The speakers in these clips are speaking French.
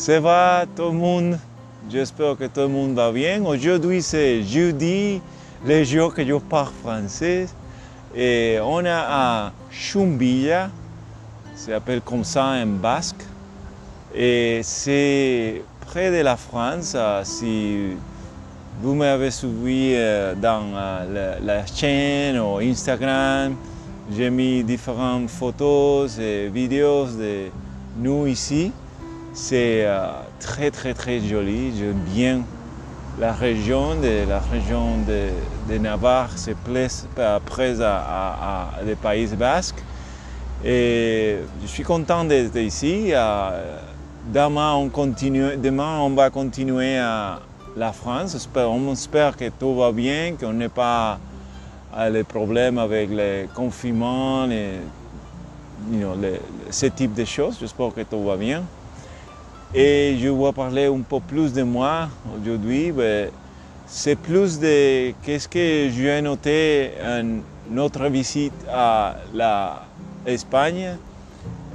Ça va tout le monde? J'espère que tout le monde va bien. Aujourd'hui, c'est jeudi, le jour que je parle français. Et on est à Chumbilla, ça s'appelle comme ça en basque. Et c'est près de la France. Si vous m'avez suivi euh, dans euh, la, la chaîne ou Instagram, j'ai mis différentes photos et vidéos de nous ici. C'est euh, très très très joli. J'aime bien la région de la région de, Navarre, c'est plus près à, Pays Basques. Et je suis content d'être ici. Euh, Demain on, continue, demain, on va continuer à la France. On espère que tout va bien, qu'on n'ait pas euh, les problèmes avec les, know, les- ce type de choses. J'espère que tout va bien. Et je vais parler un peu plus de moi aujourd'hui. Ben, C'est plus de qu'est-ce que j'ai noté en notre visite à l'Espagne.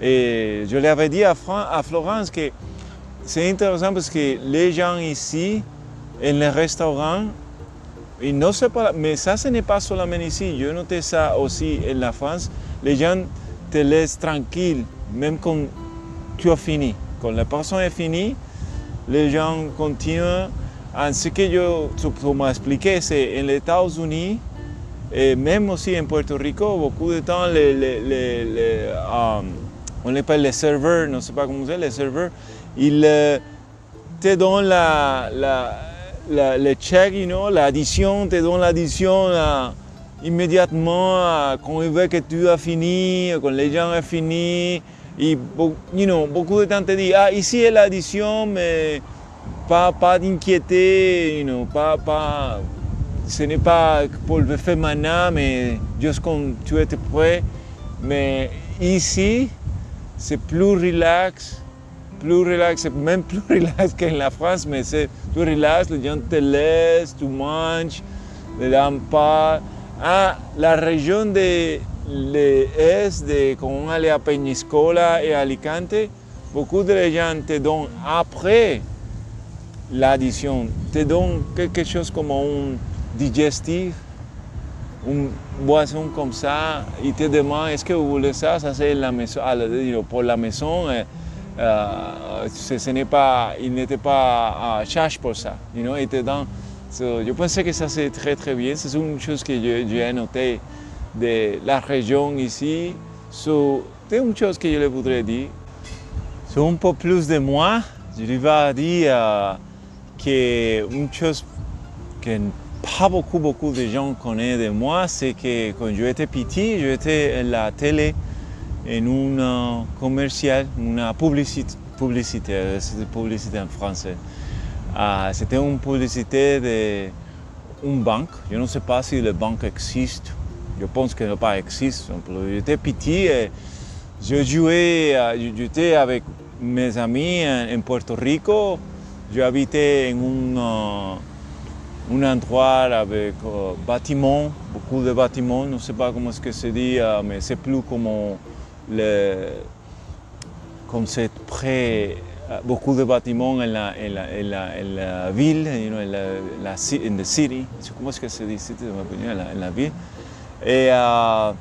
Et je l'avais dit à, Florence que c'est intéressant parce que les gens ici, en les restaurants, ils ne savent pas, mais ça ce n'est pas seulement ici, j'ai noté ça aussi en la France, les gens te laissent tranquille, même quand tu as fini. Quand la personne est finie, les gens continuent. En ce que je m'as expliqué, c'est les États-Unis et même aussi en Puerto Rico, beaucoup de temps, euh, on les appelle les serveurs, je ne sais pas comment c'est, les serveurs, ils euh, te donnent la, la- le check, you know, l'addition, te donnent l'addition euh, immédiatement euh, quand ils veulent que tu as fini, quand les gens ont fini. Et you know, beaucoup de temps te disent, ah, ici est l'addition, mais pas, pas d'inquiéter, you know, pas, pas, ce n'est pas pour le faire maintenant, mais juste quand tu es prêt. Mais ici, c'est plus relax, plus relax, c'est même plus relax qu'en la France, mais c'est plus relax, les gens te laissent, tu manges, ne donnent pas. Ah, la région de l'Est, de, quand on allait à Peñiscola et Alicante, beaucoup de gens te donnent après l'addition, te donnent quelque chose comme un digestif, une boisson comme ça, ils te demandent est-ce que vous voulez ça, ça c'est la maison, ah, pour la maison, euh, euh, ce, n'est pas, il n'était pas à charge pour ça, you know, il te donne- so, je pensais que ça c'est très très bien, c'est une chose que j'ai noté de la région ici, so, c'est une chose que je voudrais dire. C'est un peu plus de moi, je lui vais dire euh, que une chose que pas beaucoup, beaucoup de gens connaissent de moi, c'est que quand j'étais petit, j'étais à la télé en une euh, commercial, une publicité, publicité, c'était publicité en français. Ah, c'était une publicité d'une banque. Je ne sais pas si la banque existe. Je pense qu'elle n'a pas existe. J'étais petit et je jouais, euh, j'étais avec mes amis en, Puerto Rico. J'habitais en un, euh, un endroit avec euh, bâtiments, beaucoup de bâtiments. Je ne sais pas comment est-ce que se dit, euh, mais c'est plus comme le, comme c'est près, beaucoup de bâtiments en la, ville, you la, city. Comment est-ce que dit en la ville. Et euh,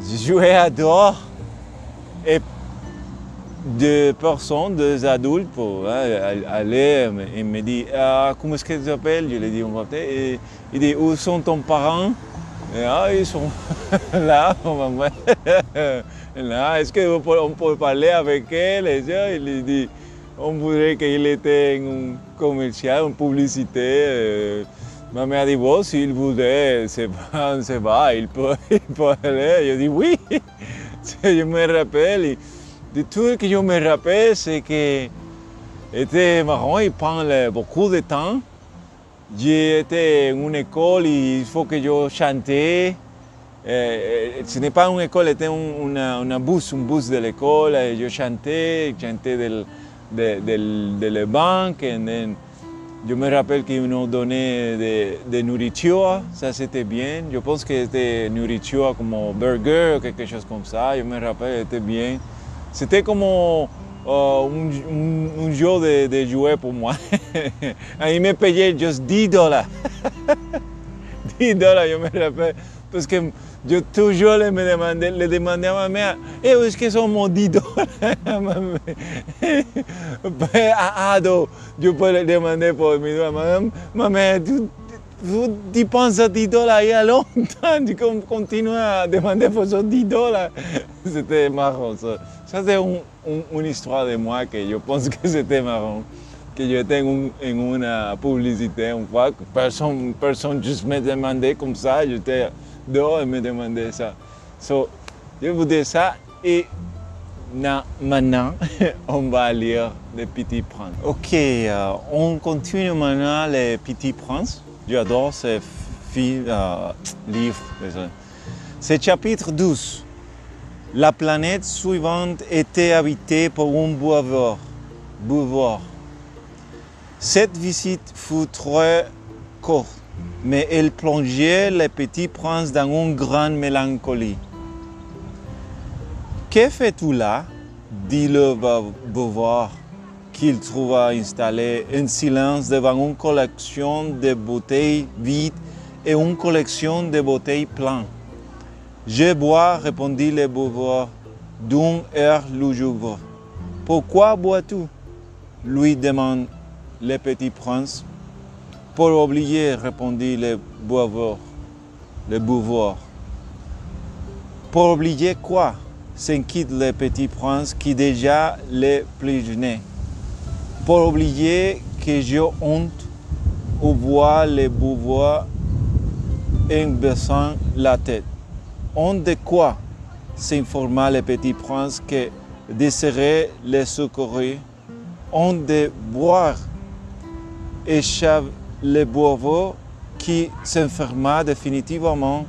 je jouais à dehors. Et deux personnes, deux adultes, pour hein, aller, il me dit ah, Comment est-ce que tu t'appelles? Je lui dis On va appeler. Et il dit Où sont tes parents? Et, ah, Ils sont là, maman. là. Est-ce qu'on peut, parler avec elle Et il lui dit On voudrait qu'il était un commercial, une publicité. euh, Ma mère dit Bon, s'il voudrait, c'est va, c'est va, il peut, il peut aller. Je dis Oui Je me rappelle. de tout que je me rappelle, c'est que c'était marrant, il prend beaucoup de temps. J'étais en une école et il faut que je chantais. Euh, ce n'est pas une école, c'était un, una bus, un bus de l'école. Je chantais, je chantais del- de, del- de la banque. et then je me rappelle qu'ils nous donnaient de, de nourriture, ça c'était bien. Je pense que c'était nourriture comme burger ou quelque chose comme ça. Je me rappelle, c'était bien. C'était comme oh, un, jour de, jouer pour moi. il me payé juste 10 dollars. 10 dollars, je me rappelle. Parce que je toujours le, me demandais, le demandais à ma mère, eh, est-ce que 10 dollars À ado, je peux demander pour mes doigts. Ma mère, tu, tu dépenses 10 dollars il y a longtemps, tu continues à demander pour ces 10 dollars. C'était marrant ça. Ça c'est un, une histoire de moi que je pense que c'était marrant. Que j'étais en, en une publicité une fois, personne, personne juste me demandait comme ça, j'étais dehors et me demandait ça. So, je vous dis ça et maintenant on va lire Les Petits Princes. Ok, euh, on continue maintenant Les Petits Princes. J'adore ce euh, livre. C'est chapitre 12. La planète suivante était habitée par un bouveur. bouveur. Cette visite fut très courte, mais elle plongeait les petits princes dans une grande mélancolie. Que fais-tu là? dit le bouveur qu'il trouva installé en silence devant une collection de bouteilles vides et une collection de bouteilles pleines. Je bois, répondit le buveur d'un air lugubre. Pourquoi bois-tu? lui demande le petit prince. Pour oublier, répondit le buveur. Le buveur. Pour oublier quoi? S'inquiète le petit prince qui déjà le jeune. Pour oublier que j'ai honte ou voir le buveur en baissant la tête. On de quoi? S'informa le petit prince que désirait le secourir. On de boire. Échappe le boiveur qui s'enferma définitivement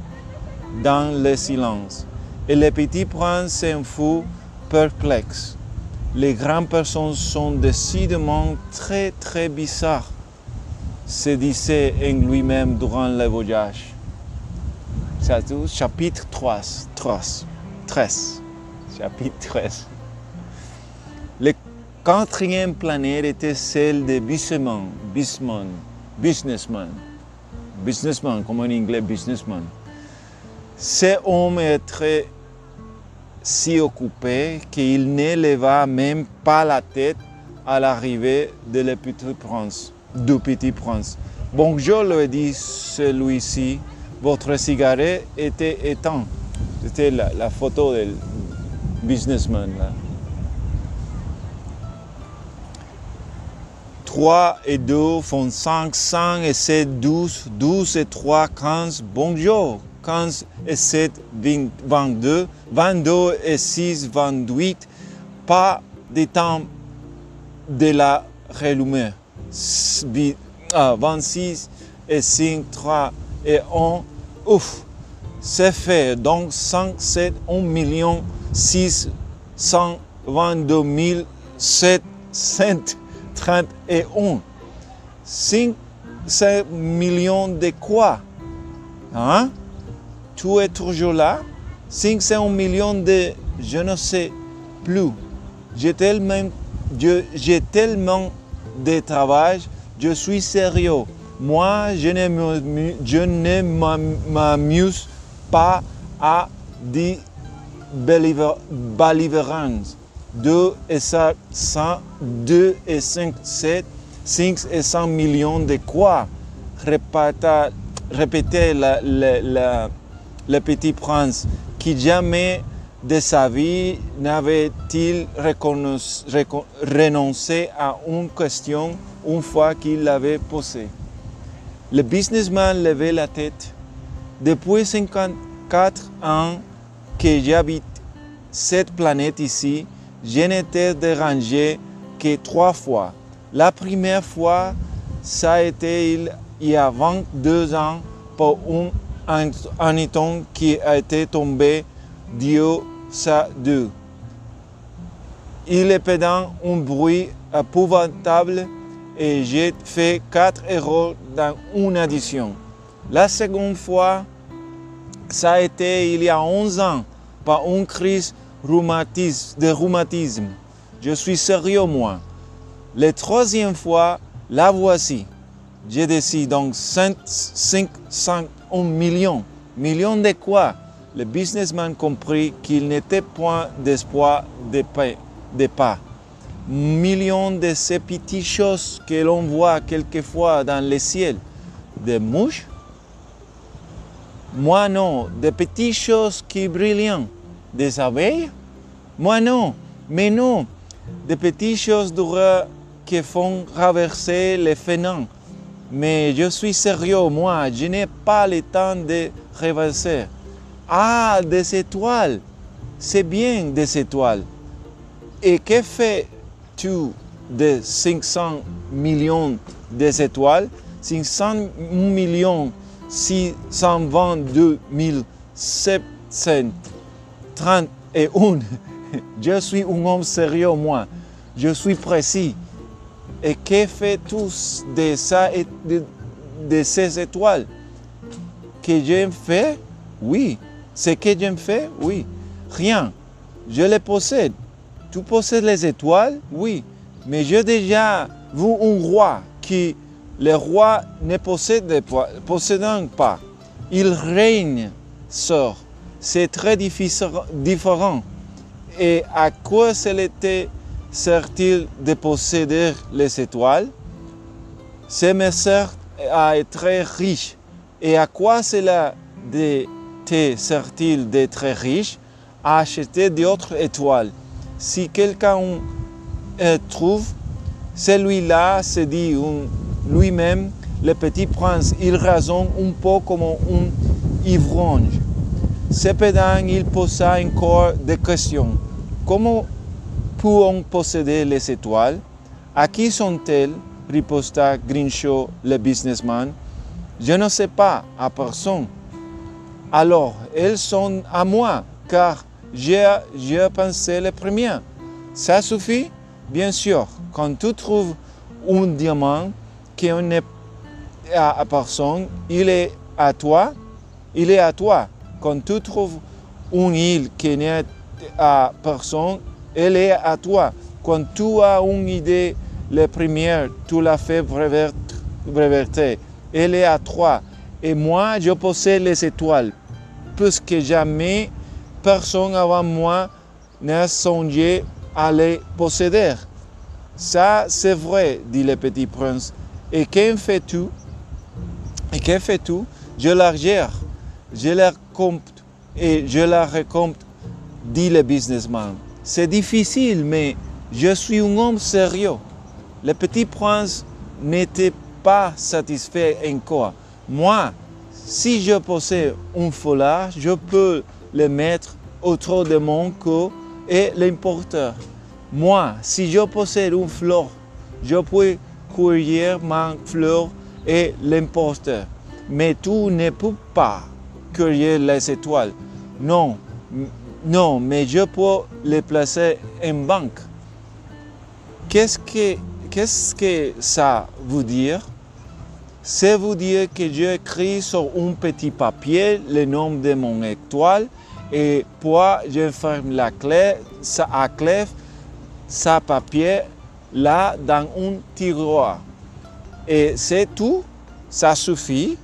dans le silence. Et le petit prince s'en fut perplexe. Les grandes personnes sont décidément très très bizarres, se disait en lui-même durant le voyage chapitre 3, 13. 13. Chapitre 13. Le quatrième planète était celle de businessman, businessman, businessman, businessman, comme en anglais businessman. Ce homme était si occupé qu'il ne leva même pas la tête à l'arrivée de le petit prince, du petit prince. Bonjour, lui dit celui-ci votre cigarette était éteinte. C'était la, photo du businessman. Là. 3 et 2 font 5, 5 et 7, 12, 12 et 3, 15, bonjour, 15 et 7, 22, 22 et 6, 28, pas de temps de la rallumée, 26 ah, et 5, 3 et 1, ouf, c'est fait. Donc 107 1 million 622 731. 5 millions de quoi? Hein? Tu es toujours là? 500 millions de je ne sais plus. J'ai tellement, j'ai tellement de travail, je suis sérieux. Moi, je ne m'amuse pas à des baliverans. 2 et 5, 2 et 5, 7, 5 et 100 millions de quoi? Répétait le petit prince qui jamais de sa vie n'avait-il renoncé à une question une fois qu'il l'avait posée? Le businessman levait la tête. Depuis 54 ans que j'habite cette planète ici, je n'étais dérangé que trois fois. La première fois, ça a été il y a 22 ans pour un aniton qui a été tombé Dieu sa deux. Il est pédant un bruit épouvantable et j'ai fait quatre erreurs dans une addition. La seconde fois, ça a été il y a 11 ans par une crise de rhumatisme. Je suis sérieux, moi. La troisième fois, la voici. J'ai décidé donc 501 millions. Millions de quoi? Le businessman comprit qu'il n'était point d'espoir de, de pas. Millions de ces petites choses que l'on voit quelquefois dans le ciel. Des mouches? Moi non. Des petites choses qui brillent. Des abeilles Moi non. Mais non. Des petites choses d'horreur qui font traverser les fenêtres. Mais je suis sérieux, moi, je n'ai pas le temps de rêvasser. Ah, des étoiles, c'est bien des étoiles. Et que fais-tu de 500 millions d'étoiles 500 millions 622 731. Je suis un homme sérieux, moi. Je suis précis. Et que fait tous de, ça, de, de ces étoiles? Que j'ai fait Oui. Ce que j'ai fait Oui. Rien. Je les possède. Tu possèdes les étoiles? Oui. Mais j'ai déjà vu un roi qui, le roi ne possède pas. Il règne sort. C'est très différent. Et à quoi était sert-il de posséder les étoiles? C'est me sert à être riche. Et à quoi cela sert-il d'être riche? À acheter d'autres étoiles. Si quelqu'un trouve, celui-là se dit lui-même, le petit prince, il raisonne un peu comme un ivrogne. Cependant, il posa encore des questions. Comment peut-on posséder les étoiles? À qui sont-elles? riposta Grinchot, le businessman. Je ne sais pas, à personne. Alors, elles sont à moi, car j'ai pensé les premières. Ça suffit? Bien sûr, quand tu trouves un diamant qui n'est à personne, il est à toi, il est à toi. Quand tu trouves une île qui n'est à personne, elle est à toi. Quand tu as une idée, la première, tu l'as fait breveter. Elle est à toi. Et moi, je possède les étoiles, puisque jamais personne avant moi n'a songé à les posséder. Ça, c'est vrai, dit le petit prince. Et qu'en fais-tu? Et que fais-tu? Je la gère, je la compte et je la recompte, dit le businessman. C'est difficile, mais je suis un homme sérieux. Le petit prince n'était pas satisfait encore. Moi, si je possède un foulard, je peux le mettre autour de mon cou et l'importer. Moi, si je possède une fleur, je peux cueillir ma fleur et l'importer. Mais tu ne peux pas les étoiles. Non, non, mais je peux les placer en banque. Qu'est-ce que, que ça veut dire? C'est vous dire que j'écris sur un petit papier le nom de mon étoile et puis je ferme la clé, ça à clé, ça papier là dans un tiroir. Et c'est tout, ça suffit,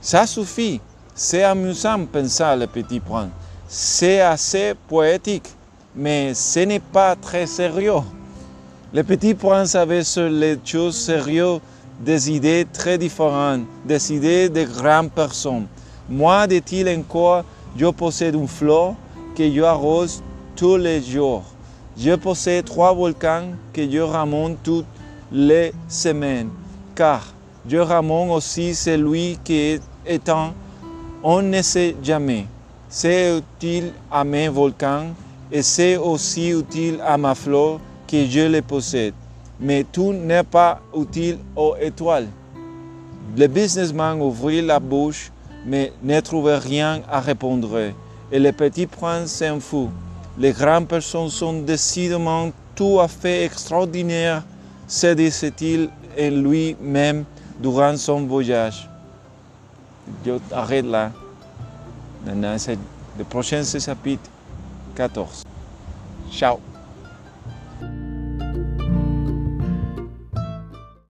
ça suffit. C'est amusant, pensa le petit point c'est assez poétique, mais ce n'est pas très sérieux. Le petit prince avait sur les choses sérieuses des idées très différentes, des idées de grandes personnes. Moi, dit-il encore, je possède une fleur que je arrose tous les jours. Je possède trois volcans que je remonte toutes les semaines, car je remonte aussi celui qui est éteint, on ne sait jamais. C'est utile à mes volcans et c'est aussi utile à ma fleur que je les possède. Mais tout n'est pas utile aux étoiles. Le businessman ouvrit la bouche, mais ne trouvait rien à répondre. Et le petit prince s'en fout. Les grandes personnes sont décidément tout à fait extraordinaires, se disait-il en lui-même durant son voyage. Je arrête là. Le prochain, c'est chapitre 14. Ciao